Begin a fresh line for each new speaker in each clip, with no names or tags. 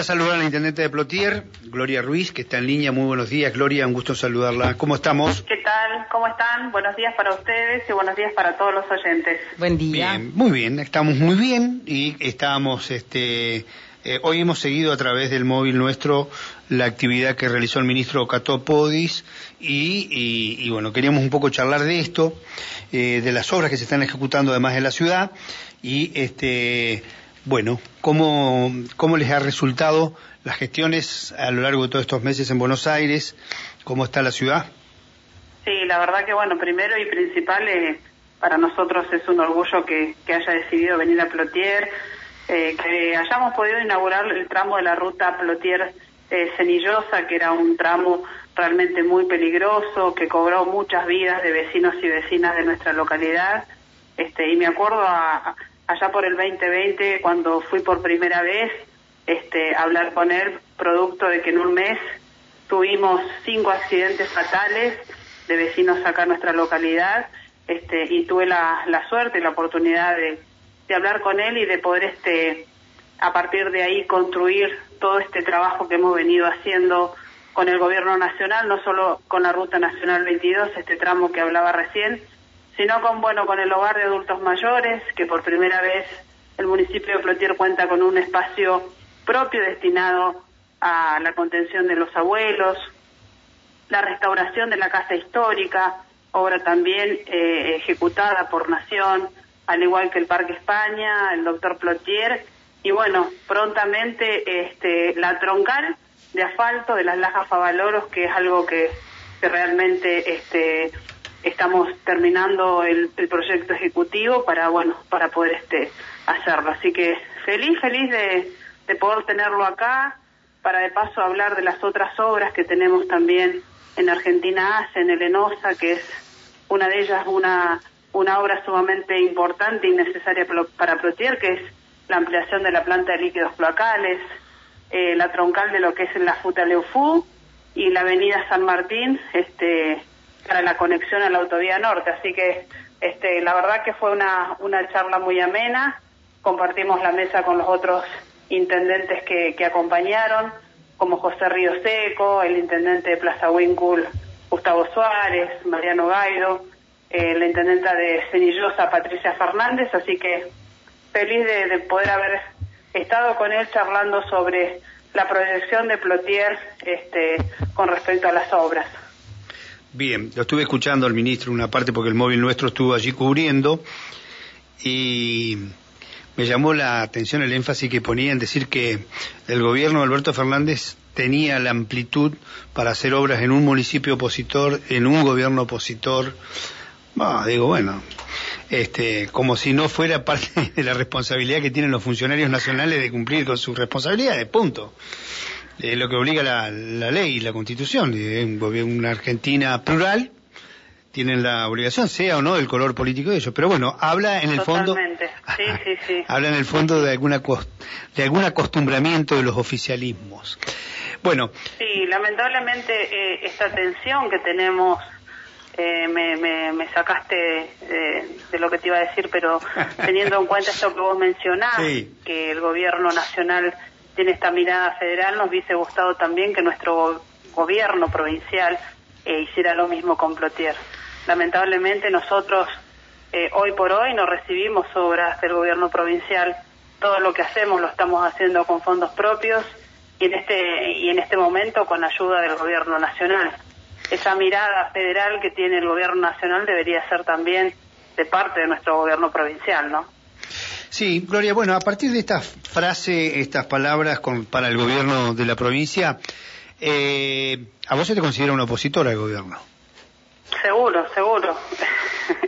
a saludar a la intendente de Plotier, Gloria Ruiz, que está en línea. Muy buenos días, Gloria, un gusto saludarla. ¿Cómo estamos?
¿Qué tal? ¿Cómo están? Buenos días para ustedes y buenos días para todos los oyentes.
Buen día.
Bien, muy bien, estamos muy bien y estábamos, este, eh, hoy hemos seguido a través del móvil nuestro la actividad que realizó el ministro Catopodis y, y, y bueno, queríamos un poco charlar de esto, eh, de las obras que se están ejecutando además en la ciudad y este bueno, ¿cómo, ¿cómo les ha resultado las gestiones a lo largo de todos estos meses en Buenos Aires? ¿Cómo está la ciudad?
Sí, la verdad que bueno, primero y principal eh, para nosotros es un orgullo que, haya decidido venir a Plotier, eh, que hayamos podido inaugurar el tramo de la ruta Plotier-Cenillosa, que era un tramo realmente muy peligroso, que cobró muchas vidas de vecinos y vecinas de nuestra localidad. Este, y me acuerdo a, allá por el 2020, cuando fui por primera vez este, a hablar con él, producto de que en un mes tuvimos cinco accidentes fatales de vecinos acá en nuestra localidad, este, y tuve la, la suerte y la oportunidad de, de hablar con él y de poder, este, a partir de ahí, construir todo este trabajo que hemos venido haciendo con el gobierno nacional, no solo con la Ruta Nacional 22, este tramo que hablaba recién, sino con, bueno, con el hogar de adultos mayores, que por primera vez el municipio de Plotier cuenta con un espacio propio destinado a la contención de los abuelos, la restauración de la casa histórica, obra también eh, ejecutada por Nación, al igual que el Parque España, el doctor Plotier, y bueno, prontamente este, la troncal de asfalto de las Lajas Favaloros, que es algo que, que realmente este, estamos terminando el, el, proyecto ejecutivo para bueno para poder este hacerlo. Así que feliz feliz de, de, poder tenerlo acá para de paso hablar de las otras obras que tenemos también en Argentina ACE en el ENOSA que es una de ellas una una obra sumamente importante y necesaria para Plotier que es la ampliación de la planta de líquidos cloacales eh, la troncal de lo que es la Futa Leufú y la avenida San Martín este para la conexión a la autovía norte. Así que este, la verdad que fue una, una charla muy amena. Compartimos la mesa con los otros intendentes que, que acompañaron, como José Río Seco, el intendente de Plaza Wincul, Gustavo Suárez, Mariano Gaido, eh, la intendenta de Cenillosa, Patricia Fernández. Así que feliz de, de poder haber estado con él charlando sobre la proyección de Plotier este, con respecto a las obras.
Bien, lo estuve escuchando al ministro una parte porque el móvil nuestro estuvo allí cubriendo y me llamó la atención el énfasis que ponía en decir que el gobierno de Alberto Fernández tenía la amplitud para hacer obras en un municipio opositor, en un gobierno opositor. Bah, digo, bueno, este, como si no fuera parte de la responsabilidad que tienen los funcionarios nacionales de cumplir con sus responsabilidades, punto eh, lo que obliga la, la ley y la constitución. Una Argentina plural tienen la obligación, sea o no el color político de ellos. Pero bueno, habla en el
Totalmente.
fondo.
Sí, sí, sí.
habla en el fondo de alguna de algún acostumbramiento de los oficialismos. Bueno.
Sí, lamentablemente eh, esta tensión que tenemos. Eh, me, me, me, sacaste de lo que te iba a decir, pero teniendo en cuenta esto que vos mencionás, sí. que el gobierno nacional tiene esta mirada federal, nos hubiese gustado también que nuestro gobierno provincial eh, hiciera lo mismo con Plotier. Lamentablemente nosotros eh, hoy por hoy no recibimos obras del gobierno provincial, todo lo que hacemos lo estamos haciendo con fondos propios y en este y en este momento con ayuda del gobierno nacional. Esa mirada federal que tiene el gobierno nacional debería ser también de parte de nuestro gobierno provincial, ¿no?
Sí, Gloria, bueno, a partir de esta frase, estas palabras con, para el gobierno de la provincia, eh, ¿a vos se te considera un opositor al gobierno?
Seguro, seguro.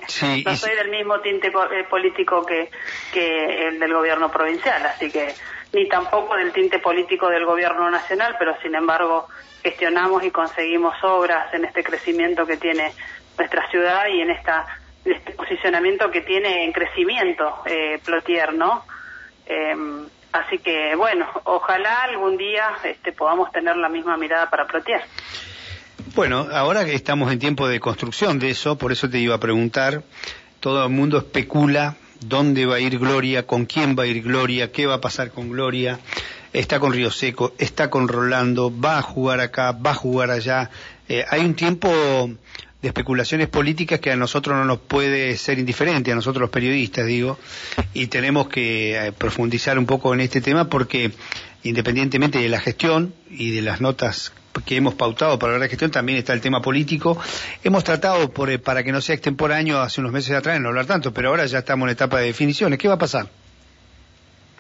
Sí,
no soy del mismo tinte eh, político que, que el del gobierno provincial, así que ni tampoco del tinte político del gobierno nacional, pero sin embargo gestionamos y conseguimos obras en este crecimiento que tiene nuestra ciudad y en esta este posicionamiento que tiene en crecimiento eh, Plotier, ¿no? Eh, así que, bueno, ojalá algún día este, podamos tener la misma mirada para Plotier.
Bueno, ahora que estamos en tiempo de construcción de eso, por eso te iba a preguntar, todo el mundo especula dónde va a ir Gloria, con quién va a ir Gloria, qué va a pasar con Gloria. está con Río Seco, está con Rolando, va a jugar acá, va a jugar allá. Eh, hay un tiempo de especulaciones políticas que a nosotros no nos puede ser indiferente, a nosotros los periodistas, digo, y tenemos que eh, profundizar un poco en este tema porque independientemente de la gestión y de las notas que hemos pautado para la gestión, también está el tema político. Hemos tratado, por, eh, para que no sea extemporáneo, hace unos meses atrás, no hablar tanto, pero ahora ya estamos en etapa de definiciones. ¿Qué va a pasar?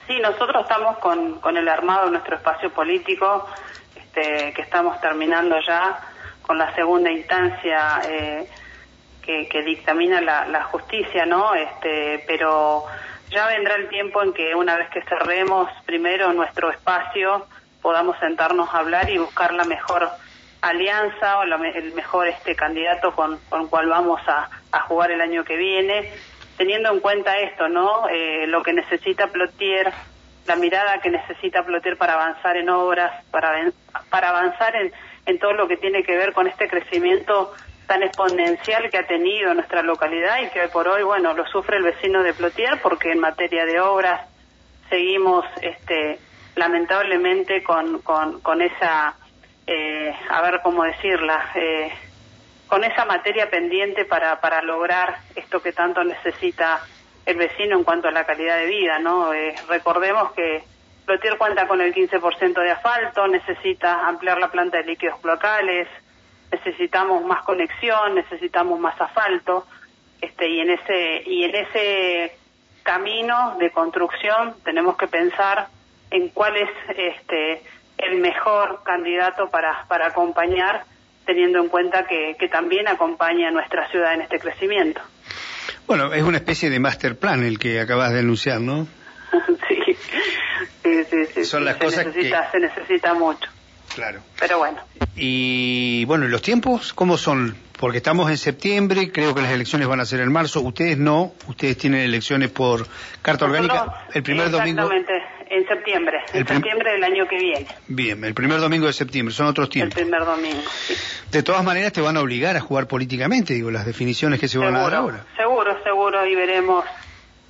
Sí, nosotros estamos con, con el armado de nuestro espacio político, este, que estamos terminando ya con la segunda instancia eh, que, dictamina la, justicia, ¿no? Este, pero ya vendrá el tiempo en que una vez que cerremos primero nuestro espacio podamos sentarnos a hablar y buscar la mejor alianza o el mejor este candidato con, con cual vamos a, jugar el año que viene, teniendo en cuenta esto, ¿no? Eh, lo que necesita Plotier, la mirada que necesita Plotier para avanzar en obras, para, para avanzar en, en todo lo que tiene que ver con este crecimiento tan exponencial que ha tenido nuestra localidad y que hoy por hoy, bueno, lo sufre el vecino de Plotier porque en materia de obras seguimos, este, lamentablemente con, con, con esa, eh, a ver cómo decirla, eh, con esa materia pendiente para, para lograr esto que tanto necesita el vecino en cuanto a la calidad de vida, ¿no? Eh, recordemos que Plotier cuenta con el 15% de asfalto, necesita ampliar la planta de líquidos cloacales, necesitamos más conexión, necesitamos más asfalto, este, y en ese, y en ese camino de construcción tenemos que pensar en cuál es este, el mejor candidato para, para acompañar, teniendo en cuenta que, que también acompaña a nuestra ciudad en este crecimiento.
Bueno, es una especie de master plan el que acabas de anunciar, ¿no?
Sí. Sí, sí, sí.
Son las cosas
necesita, Se necesita mucho.
Claro.
Pero bueno.
Y bueno, ¿los tiempos cómo son? Porque estamos en septiembre, creo que las elecciones van a ser en marzo. Ustedes no, ustedes tienen elecciones por carta orgánica el primer domingo.
Exactamente, en septiembre, en septiembre del año que viene.
Bien, el primer domingo de septiembre, son otros tiempos.
El primer domingo, sí.
De todas maneras te van a obligar a jugar políticamente, digo, las definiciones que se van a dar ahora.
Seguro, seguro, y veremos,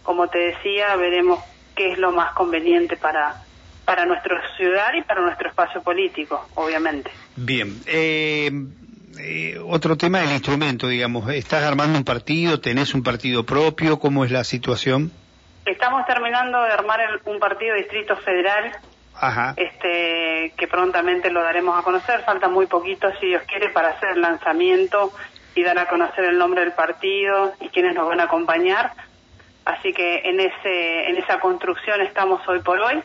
como te decía, veremos qué es lo más conveniente para, para nuestra ciudad y para nuestro espacio político, obviamente.
Bien. Eh, eh, otro tema del instrumento, digamos. ¿Estás armando un partido? ¿Tenés un partido propio? ¿Cómo es la situación?
Estamos terminando de armar un partido distrito federal.
Ajá.
Este, que prontamente lo daremos a conocer. Falta muy poquito, si Dios quiere, para hacer el lanzamiento y dar a conocer el nombre del partido y quienes nos van a acompañar Así que en, ese, en esa construcción estamos hoy por hoy.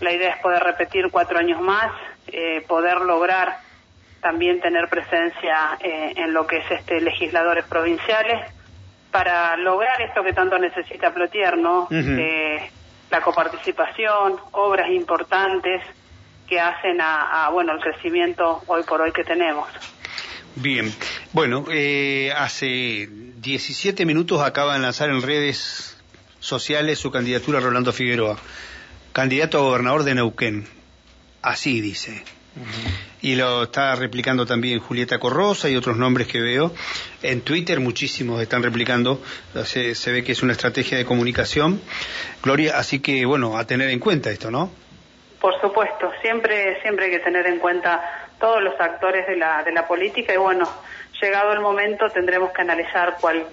La idea es poder repetir cuatro años más, eh, poder lograr también tener presencia eh, en lo que es este legisladores provinciales para lograr esto que tanto necesita Plotier, ¿no? Eh, la coparticipación, obras importantes que hacen a, a, bueno el crecimiento hoy por hoy que tenemos.
Bien, bueno, eh, hace 17 minutos acaba de lanzar en redes sociales su candidatura a Rolando Figueroa, candidato a gobernador de Neuquén. Así dice. Y lo está replicando también Julieta Corrosa y otros nombres que veo. En Twitter muchísimos están replicando. Se, se ve que es una estrategia de comunicación. Gloria, así que bueno, a tener en cuenta esto, ¿no?
Por supuesto, siempre, siempre hay que tener en cuenta todos los actores de la, de la política y bueno, llegado el momento tendremos que analizar cuál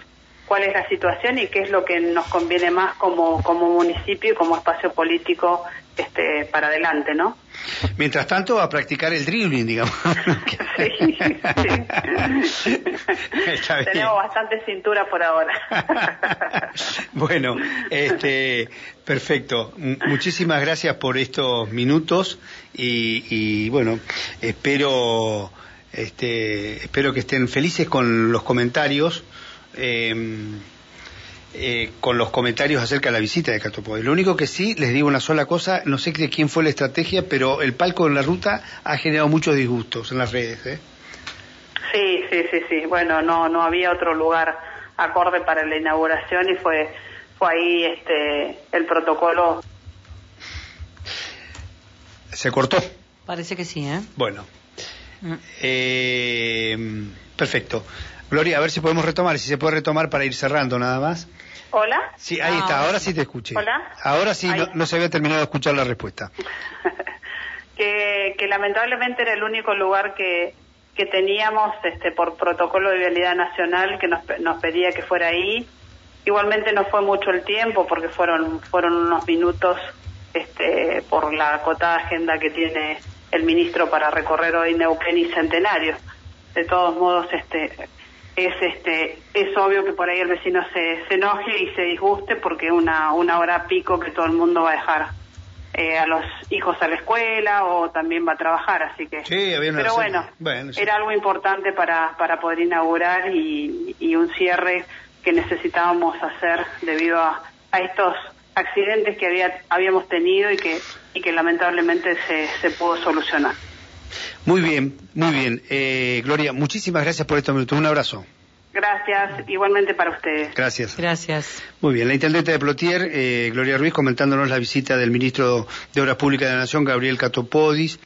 cuál es la situación y qué es lo que nos conviene más como, como municipio y como espacio político este, para adelante, ¿no?
Mientras tanto, a practicar el dribbling, digamos.
sí, sí. Tenemos bastante cintura por ahora.
bueno, este, perfecto. muchísimas gracias por estos minutos y, y bueno, espero, este, espero que estén felices con los comentarios. Eh, eh, con los comentarios acerca de la visita de Catopoy. Lo único que sí, les digo una sola cosa, no sé de quién fue la estrategia, pero el palco en la ruta ha generado muchos disgustos en las redes. ¿eh?
Sí, sí, sí, sí. Bueno, no, no había otro lugar acorde para la inauguración y fue, fue ahí este, el protocolo.
¿Se cortó?
Parece que sí, ¿eh?
Bueno. Mm. Eh, perfecto. Gloria, a ver si podemos retomar, si se puede retomar para ir cerrando nada más.
Hola.
Sí, ahí está, ahora sí te escuché.
Hola.
Ahora sí, no, no se había terminado de escuchar la respuesta.
que, que lamentablemente era el único lugar que, que teníamos este, por protocolo de vialidad nacional que nos, nos pedía que fuera ahí. Igualmente no fue mucho el tiempo porque fueron, fueron unos minutos este, por la acotada agenda que tiene el ministro para recorrer hoy Neuquén y Centenario. De todos modos, este, es este es obvio que por ahí el vecino se, se enoje y se disguste porque una una hora pico que todo el mundo va a dejar eh, a los hijos a la escuela o también va a trabajar así que
sí, había
pero bueno, era algo importante para para poder inaugurar y, y un cierre que necesitábamos hacer debido a, a estos accidentes que había habíamos tenido y que y que lamentablemente se, se pudo solucionar
muy bien, muy bien. Eh, Gloria, muchísimas gracias por estos minutos. Un abrazo.
Gracias, igualmente para ustedes.
Gracias.
Gracias.
Muy bien, la intendente de Plotier, eh, Gloria Ruiz, comentándonos la visita del ministro de Obras Públicas de la Nación, Gabriel Catopodis.